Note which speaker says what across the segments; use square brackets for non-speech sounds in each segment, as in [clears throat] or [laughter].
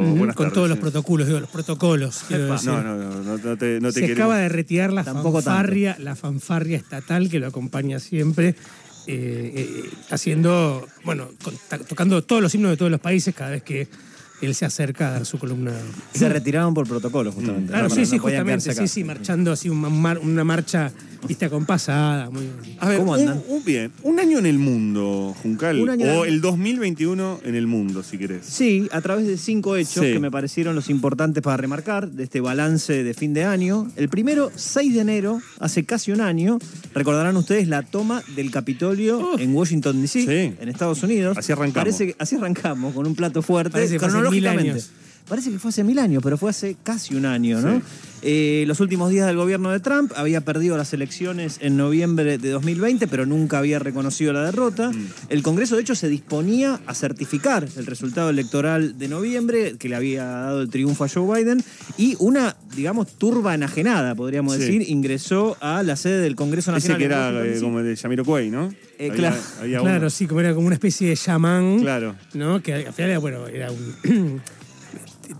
Speaker 1: Con
Speaker 2: tardes,
Speaker 1: todos los protocolos, digo, los protocolos. quiero decir.
Speaker 2: No, no, no, te, no te
Speaker 1: Se
Speaker 2: queremos.
Speaker 1: acaba de retirar la
Speaker 3: Tampoco
Speaker 1: fanfarria, la fanfarria estatal que lo acompaña siempre, eh, eh, haciendo, bueno, con- tocando todos los himnos de todos los países cada vez que él se acerca a dar su columna.
Speaker 3: Se retiraron por protocolo, justamente.
Speaker 1: Claro,
Speaker 3: No,
Speaker 1: sí,
Speaker 3: no
Speaker 1: sí, justamente, sí, sí, marchando así una, mar- una marcha, viste, acompasada, muy
Speaker 2: A ver,
Speaker 3: ¿Cómo andan?
Speaker 2: un- bien, un año en el mundo, Juncal.
Speaker 3: Un año
Speaker 2: o
Speaker 3: el-
Speaker 2: el 2021 en el mundo, si querés.
Speaker 3: Sí, a través de cinco hechos
Speaker 2: Sí.
Speaker 3: que me parecieron los importantes para remarcar de este balance de fin de año. El primero, 6 de enero, hace casi un año, recordarán ustedes la toma del Capitolio en Washington, D.C.,
Speaker 2: Sí.
Speaker 3: en Estados Unidos.
Speaker 2: Así arrancamos.
Speaker 3: Parece que- así arrancamos, con un plato fuerte,
Speaker 1: Parece
Speaker 3: cronológicamente.
Speaker 1: años.
Speaker 3: Parece que fue hace mil años, pero fue hace casi un año, ¿no?
Speaker 2: Sí.
Speaker 3: Eh, los últimos días del gobierno de Trump había perdido las elecciones en noviembre de 2020, pero nunca había reconocido la derrota.
Speaker 2: Mm.
Speaker 3: El Congreso, de hecho, se disponía a certificar el resultado electoral de noviembre, que le había dado el triunfo a Joe Biden, y una, digamos, turba enajenada, podríamos
Speaker 2: Sí.
Speaker 3: decir, ingresó a la sede del Congreso
Speaker 2: Ese
Speaker 3: Nacional.
Speaker 2: que
Speaker 3: en
Speaker 2: era eh, como el de Yamiroquai, ¿no?
Speaker 3: Eh,
Speaker 2: Había-
Speaker 3: claro.
Speaker 2: había
Speaker 1: Claro,
Speaker 2: uno.
Speaker 1: sí, como era como una especie de chamán,
Speaker 2: Claro.
Speaker 1: ¿no? Que al final era, bueno, era un [clears throat]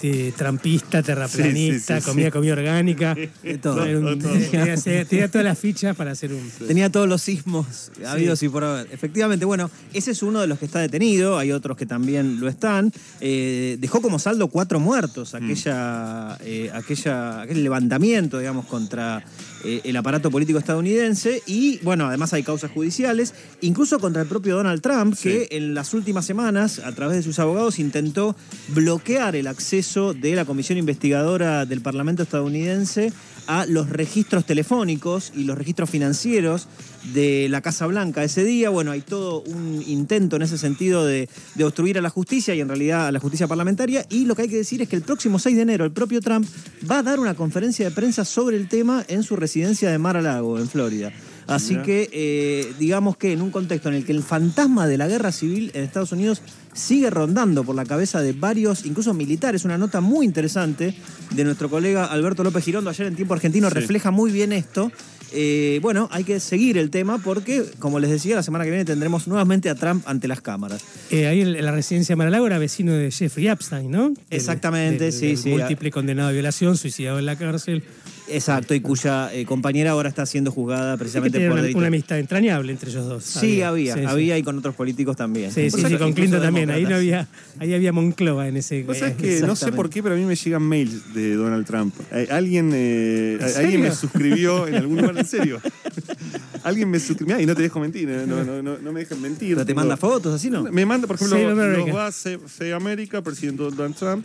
Speaker 1: de trampista, terraplanista,
Speaker 2: Sí, sí, sí,
Speaker 1: comía
Speaker 2: sí.
Speaker 1: comida orgánica.
Speaker 3: De todo.
Speaker 1: Era un-
Speaker 2: Todo.
Speaker 1: tenía, tenía todas las fichas para hacer un...
Speaker 3: Tenía todos los sismos habidos y por haber. Efectivamente, bueno, ese es uno de los que está detenido, hay otros que también lo están. Eh, dejó como saldo cuatro muertos aquella, eh, aquella, aquel levantamiento, digamos, contra eh, el aparato político estadounidense. Y bueno, además hay causas judiciales, incluso contra el propio Donald Trump,
Speaker 2: Sí.
Speaker 3: que en las últimas semanas, a través de sus abogados, intentó bloquear el acceso de la comisión investigadora del Parlamento estadounidense a los registros telefónicos y los registros financieros de la Casa Blanca ese día. Bueno, hay todo un intento en ese sentido de, de obstruir a la justicia y en realidad a la justicia parlamentaria. Y lo que hay que decir es que el próximo 6 de enero el propio Trump va a dar una conferencia de prensa sobre el tema en su residencia de Mar-a-Lago, en Florida. Así que, eh, digamos que en un contexto en el que el fantasma de la guerra civil en Estados Unidos sigue rondando por la cabeza de varios, incluso militares, una nota muy interesante de nuestro colega Alberto López Girondo ayer en Tiempo Argentino
Speaker 2: Sí.
Speaker 3: refleja muy bien esto. Eh, bueno, hay que seguir el tema porque, como les decía, la semana que viene tendremos nuevamente a Trump ante las cámaras.
Speaker 1: Eh, ahí en la residencia de Maralago era vecino de Jeffrey Epstein, ¿no?
Speaker 3: Exactamente, sí, sí.
Speaker 1: Múltiple condenado a violación, suicidado en la cárcel.
Speaker 3: Exacto, y cuya eh, compañera ahora está siendo juzgada precisamente por
Speaker 1: una, una amistad entrañable entre ellos dos.
Speaker 3: Sí, había,
Speaker 1: sí.
Speaker 3: había y con otros políticos también.
Speaker 1: Sí, sí, sí, con Clinton también. Ahí no había, ahí había Moncloa en ese.
Speaker 2: Vos sabés
Speaker 1: eh,
Speaker 2: que no sé por qué, pero a mí me llegan mails de Donald Trump. Eh, Alguien, eh,
Speaker 1: ¿En
Speaker 2: alguien me suscribió en algún lugar, en serio. [laughs] alguien me suscribió. Y no te dejo mentir, eh, no, no, no, no me dejan mentir.
Speaker 3: Pero te manda fotos, así, ¿no?
Speaker 2: Me manda, por ejemplo,
Speaker 1: Save America.
Speaker 2: los vasos Save America, presidente Donald Trump.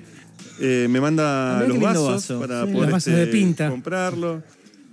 Speaker 2: Eh, me manda
Speaker 3: Ah,
Speaker 2: los vasos
Speaker 3: vaso.
Speaker 2: para
Speaker 1: Sí,
Speaker 2: poder
Speaker 1: los vasos de
Speaker 2: este,
Speaker 1: pinta.
Speaker 2: comprarlo.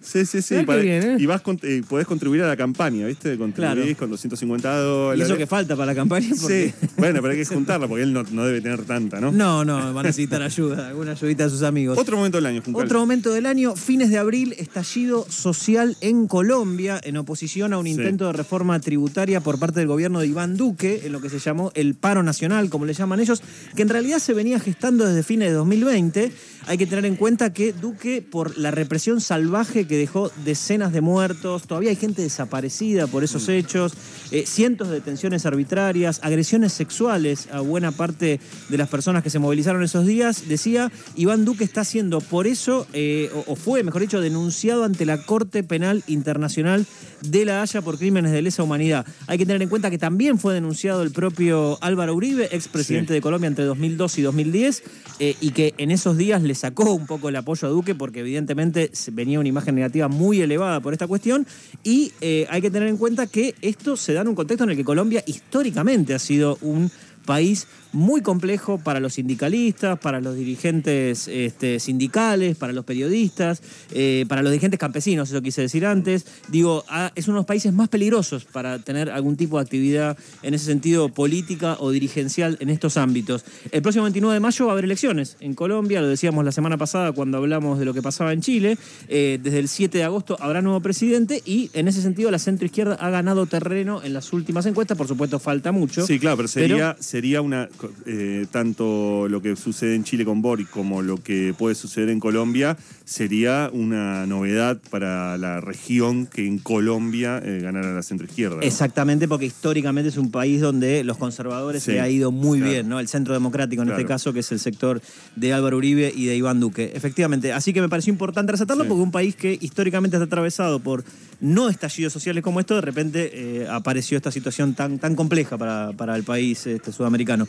Speaker 2: Sí, sí, sí. Para-
Speaker 1: bien, ¿eh?
Speaker 2: Y vas con- eh, podés contribuir a la campaña, ¿viste? Contribuís
Speaker 3: Claro.
Speaker 2: con 250
Speaker 3: Y
Speaker 2: dólares.
Speaker 3: eso que falta para la campaña. Porque...
Speaker 2: Sí, bueno, pero hay que juntarla porque él no, no debe tener tanta, ¿no?
Speaker 3: No, no, van a necesitar ayuda, alguna ayudita de sus amigos.
Speaker 2: Otro momento del año, Juncal.
Speaker 3: Otro momento del año, fines de abril, estallido social en Colombia, en oposición a un
Speaker 2: Sí.
Speaker 3: intento de reforma tributaria por parte del gobierno de Iván Duque, en lo que se llamó el paro nacional, como le llaman ellos, que en realidad se venía gestando desde fines de 2020. Hay que tener en cuenta que Duque, por la represión salvaje que dejó decenas de muertos, todavía hay gente desaparecida por esos hechos, eh, cientos de detenciones arbitrarias, agresiones sexuales a buena parte de las personas que se movilizaron esos días, decía, Iván Duque está siendo por eso, eh, o, o fue, mejor dicho, denunciado ante la Corte Penal Internacional de La Haya por crímenes de lesa humanidad. Hay que tener en cuenta que también fue denunciado el propio Álvaro Uribe, expresidente
Speaker 2: Sí.
Speaker 3: de Colombia entre 2002 y 2010, eh, y que en esos días le sacó un poco el apoyo a Duque porque evidentemente venía una imagen negativa muy elevada por esta cuestión. Y eh, hay que tener en cuenta que esto se da en un contexto en el que Colombia históricamente ha sido un país muy complejo para los sindicalistas, para los dirigentes este, sindicales, para los periodistas, eh, para los dirigentes campesinos, eso quise decir antes. Digo, ah, es uno de los países más peligrosos para tener algún tipo de actividad en ese sentido política o dirigencial en estos ámbitos. El próximo 29 de mayo va a haber elecciones en Colombia, lo decíamos la semana pasada cuando hablamos de lo que pasaba en Chile. Eh, desde el 7 de agosto habrá nuevo presidente y en ese sentido la centroizquierda ha ganado terreno en las últimas encuestas, por supuesto falta mucho.
Speaker 2: Sí, claro, pero sería, sería una. Eh, tanto lo que sucede en Chile con Boric como lo que puede suceder en Colombia sería una novedad para la región que en Colombia eh, ganara la centroizquierda. ¿no?
Speaker 3: Exactamente, porque históricamente es un país donde los conservadores
Speaker 2: Sí,
Speaker 3: le ha ido muy
Speaker 2: claro.
Speaker 3: bien, ¿no? El centro democrático en este caso, que es el sector de Álvaro Uribe y de Iván Duque. Efectivamente, así que me pareció importante resaltarlo
Speaker 2: Sí.
Speaker 3: porque un país que históricamente está atravesado por no estallidos sociales como esto, de repente eh, apareció esta situación tan, tan compleja para, para el país este, sudamericano.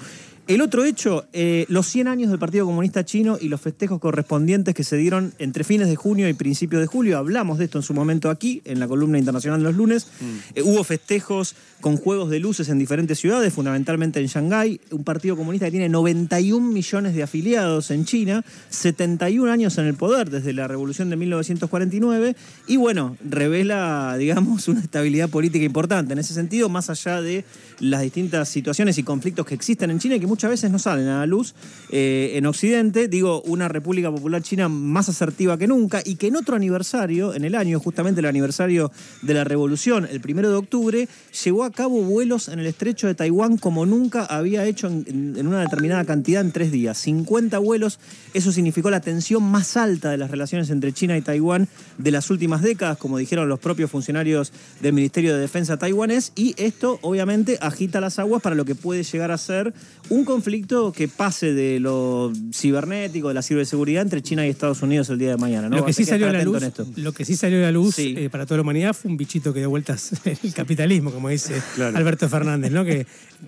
Speaker 3: El otro hecho, eh, los 100 años del Partido Comunista Chino y los festejos correspondientes que se dieron entre fines de junio y principios de julio. Hablamos de esto en su momento aquí, en la columna internacional de los lunes. Eh, hubo festejos con juegos de luces en diferentes ciudades, fundamentalmente en Shanghái. Un partido comunista que tiene 91 millones de afiliados en China, 71 años en el poder desde la revolución de 1949. Y bueno, revela, digamos, una estabilidad política importante en ese sentido, más allá de las distintas situaciones y conflictos que existen en China y que muchas veces no salen a la luz eh, en Occidente. Digo, una República Popular China más asertiva que nunca y que en otro aniversario, en el año, justamente el aniversario de la revolución, el primero de octubre, llevó a cabo vuelos en el estrecho de Taiwán como nunca había hecho en, en- una determinada cantidad en tres días. 50 vuelos, eso significó la tensión más alta de las relaciones entre China y Taiwán de las últimas décadas, como dijeron los propios funcionarios del Ministerio de Defensa taiwanés, y esto obviamente agita las aguas para lo que puede llegar a ser un conflicto que pase de lo cibernético, de la ciberseguridad entre China y Estados Unidos el día de mañana. ¿no?
Speaker 1: Lo que sí salió a la luz, lo que sí salió a la luz
Speaker 3: Sí.
Speaker 1: eh, para toda la humanidad fue un bichito que dio vueltas [laughs] el capitalismo, como dice
Speaker 2: Claro.
Speaker 1: Alberto Fernández, ¿no? Que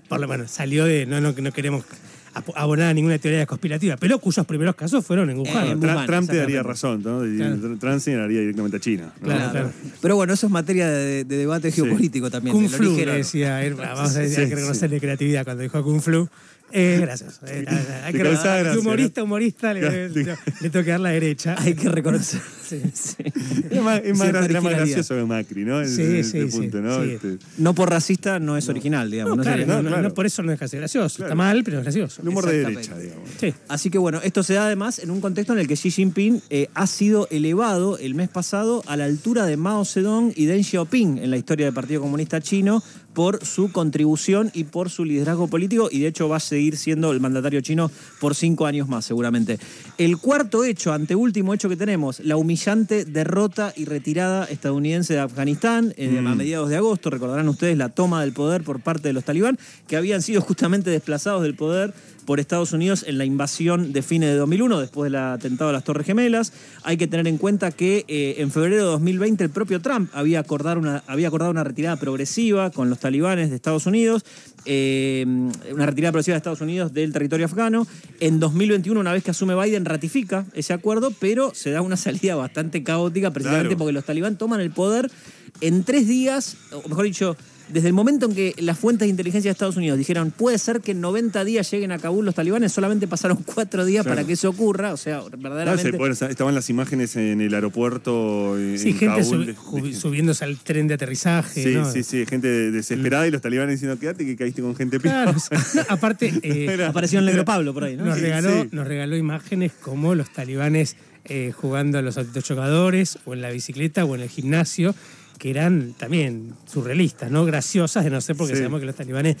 Speaker 1: por lo menos salió de no, no, no queremos ap- abonar a ninguna teoría conspirativa, pero cuyos primeros casos fueron en Wuhan.
Speaker 3: Eh, Wuhan,
Speaker 2: Trump te daría razón, ¿no?
Speaker 1: Claro.
Speaker 2: Trump señalaría directamente a China. ¿no?
Speaker 1: Claro, claro.
Speaker 3: Pero bueno, eso es materia de, de debate
Speaker 2: Sí.
Speaker 3: geopolítico también.
Speaker 1: Kung Flu,
Speaker 3: origen.
Speaker 1: decía, él, vamos a decir,
Speaker 2: Sí,
Speaker 1: hay que
Speaker 2: sí.
Speaker 1: reconocerle creatividad cuando dijo Kung Flu. Eh, gracias. Eh, hay que
Speaker 2: gracia,
Speaker 1: humorista, humorista, le, le- le tengo que dar la derecha. [laughs]
Speaker 3: Hay que reconocer.
Speaker 1: Sí. [laughs]
Speaker 3: Sí.
Speaker 2: Es más, es más
Speaker 3: Cierta
Speaker 2: gra- era más
Speaker 3: originalidad.
Speaker 2: gracioso que Macri, ¿no?
Speaker 1: Sí, sí,
Speaker 2: este punto, ¿no? Este,
Speaker 3: por racista no es original, digamos.
Speaker 1: No, claro, no, por eso no deja de ser gracioso.
Speaker 2: Claro.
Speaker 1: Está mal, pero es gracioso.
Speaker 2: el humor de derecha, digamos.
Speaker 1: Sí.
Speaker 3: Así que bueno, esto se da además en un contexto en el que Xi Jinping eh, ha sido elevado el mes pasado a la altura de Mao Zedong y Deng Xiaoping en la historia del Partido Comunista Chino por su contribución y por su liderazgo político y de hecho va a seguir siendo el mandatario chino por cinco años más seguramente. El cuarto hecho, anteúltimo hecho que tenemos, la humillante derrota y retirada estadounidense de Afganistán eh, a mediados de agosto, recordarán ustedes la toma del poder por parte de los talibán que habían sido justamente desplazados del poder por Estados Unidos en la invasión de fines de 2001, después del atentado a las Torres Gemelas. Hay que tener en cuenta que eh, en febrero de 2020 el propio Trump había acordado una, había acordado una retirada progresiva con los talibanes de Estados Unidos, eh, una retirada progresiva de Estados Unidos del territorio afgano. En 2021, una vez que asume Biden, ratifica ese acuerdo, pero se da una [laughs] salida bastante caótica precisamente
Speaker 2: Claro.
Speaker 3: porque los talibán toman el poder en tres días, o mejor dicho, desde el momento en que las fuentes de inteligencia de Estados Unidos dijeron puede ser que en 90 días lleguen a Kabul los talibanes, solamente pasaron [laughs] cuatro días
Speaker 2: Claro.
Speaker 3: para que eso ocurra, o sea,
Speaker 2: No,
Speaker 3: verdaderamente...
Speaker 2: se- bueno, estaban las imágenes en el aeropuerto en
Speaker 1: Sí, gente
Speaker 2: Kabul
Speaker 1: sub-
Speaker 2: de-
Speaker 1: ju-
Speaker 2: de-
Speaker 1: subiéndose al tren de aterrizaje.
Speaker 2: Sí,
Speaker 1: ¿no?
Speaker 2: sí, sí, gente desesperada y los talibanes diciendo quédate que caíste con gente
Speaker 1: Claro, no, aparte, [laughs] eh,
Speaker 2: Era-
Speaker 3: Apareció el negro Pablo por ahí, ¿no?
Speaker 1: nos,
Speaker 2: Sí,
Speaker 1: regaló,
Speaker 2: sí.
Speaker 1: nos regaló imágenes como los talibanes eh, jugando a los autochocadores o en la bicicleta o en el gimnasio, que eran también surrealistas, ¿no? Graciosas, de no ser porque
Speaker 2: Sí.
Speaker 1: sabemos que los talibanes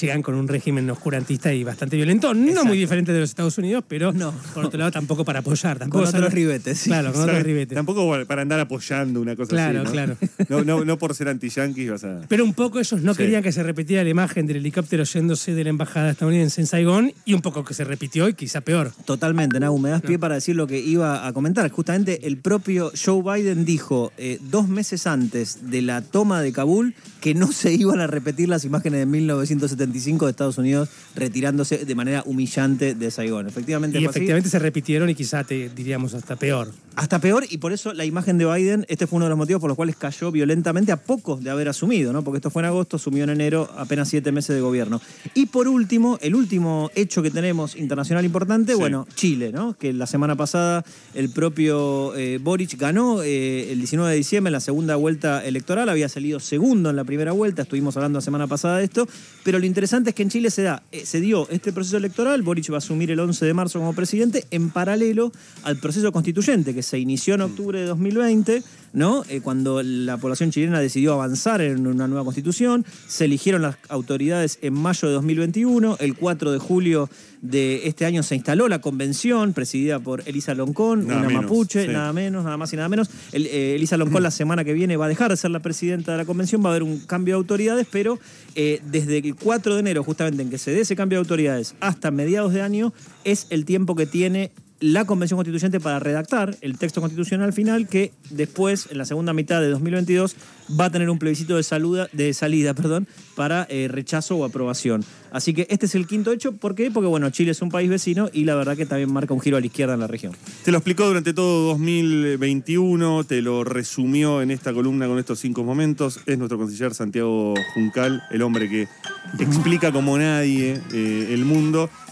Speaker 1: llegan con un régimen oscurantista y bastante violento, no
Speaker 3: Exacto.
Speaker 1: muy diferente de los Estados Unidos, pero
Speaker 3: No.
Speaker 1: por otro lado tampoco para apoyar. Tampoco
Speaker 3: Con otros ribetes, sí.
Speaker 1: Claro, con otros ribetes.
Speaker 2: Tampoco para andar apoyando una cosa
Speaker 1: Claro,
Speaker 2: así. ¿no?
Speaker 1: claro.
Speaker 2: No, no, no por ser anti-yanquis vas a.
Speaker 1: Pero un poco ellos no
Speaker 2: Sí.
Speaker 1: querían que se repitiera la imagen del helicóptero yéndose de la embajada estadounidense en Saigón y un poco que se repitió y quizá peor.
Speaker 3: Totalmente, Nagu, me das pie para decir lo que iba a comentar. Justamente el propio Joe Biden dijo eh, dos meses antes de la toma de Kabul que no se iban a repetir las imágenes de 1975 de Estados Unidos retirándose de manera humillante de Saigón. Efectivamente,
Speaker 1: Y
Speaker 3: así.
Speaker 1: efectivamente se repitieron y quizá te diríamos hasta peor.
Speaker 3: Hasta peor, y por eso la imagen de Biden, este fue uno de los motivos por los cuales cayó violentamente a poco de haber asumido, ¿no? Porque esto fue en agosto, asumió en enero, apenas siete meses de gobierno. Y por último, el último hecho que tenemos internacional importante,
Speaker 2: Sí.
Speaker 3: bueno, Chile, ¿no? Que la semana pasada el propio eh, Boric ganó eh, el 19 de diciembre en la segunda vuelta electoral, había salido segundo en la primera vuelta, estuvimos hablando la semana pasada de esto, pero lo interesante es que en Chile se da, eh, se dio este proceso electoral, Boric va a asumir el 11 de marzo como presidente, en paralelo al proceso constituyente que que se inició en octubre de 2020, ¿no? Eh, cuando la población chilena decidió avanzar en una nueva constitución, se eligieron las autoridades en mayo de 2021, el 4 de julio de este año se instaló la convención presidida por Elisa Loncón,
Speaker 2: Nada
Speaker 3: una
Speaker 2: menos,
Speaker 3: mapuche,
Speaker 2: sí.
Speaker 3: nada menos, nada más y nada menos. El- eh, Elisa Loncón la semana que viene va a dejar de ser la presidenta de la convención, va a haber un cambio de autoridades, pero eh, desde el 4 de enero, justamente en que se dé ese cambio de autoridades, hasta mediados de año, es el tiempo que tiene la Convención Constituyente para redactar el texto constitucional final que después, en la segunda mitad de 2022, va a tener un plebiscito de, saluda, de salida [laughs] perdón, para eh, rechazo o aprobación. Así que este es el quinto hecho. ¿Por qué? Porque bueno, Chile es un país vecino y la verdad que también marca un giro a la izquierda en la región.
Speaker 2: Te lo explicó durante todo 2021, te lo resumió en esta columna con estos cinco momentos. Es nuestro conciller Santiago Juncal, el hombre que explica como nadie eh, el mundo.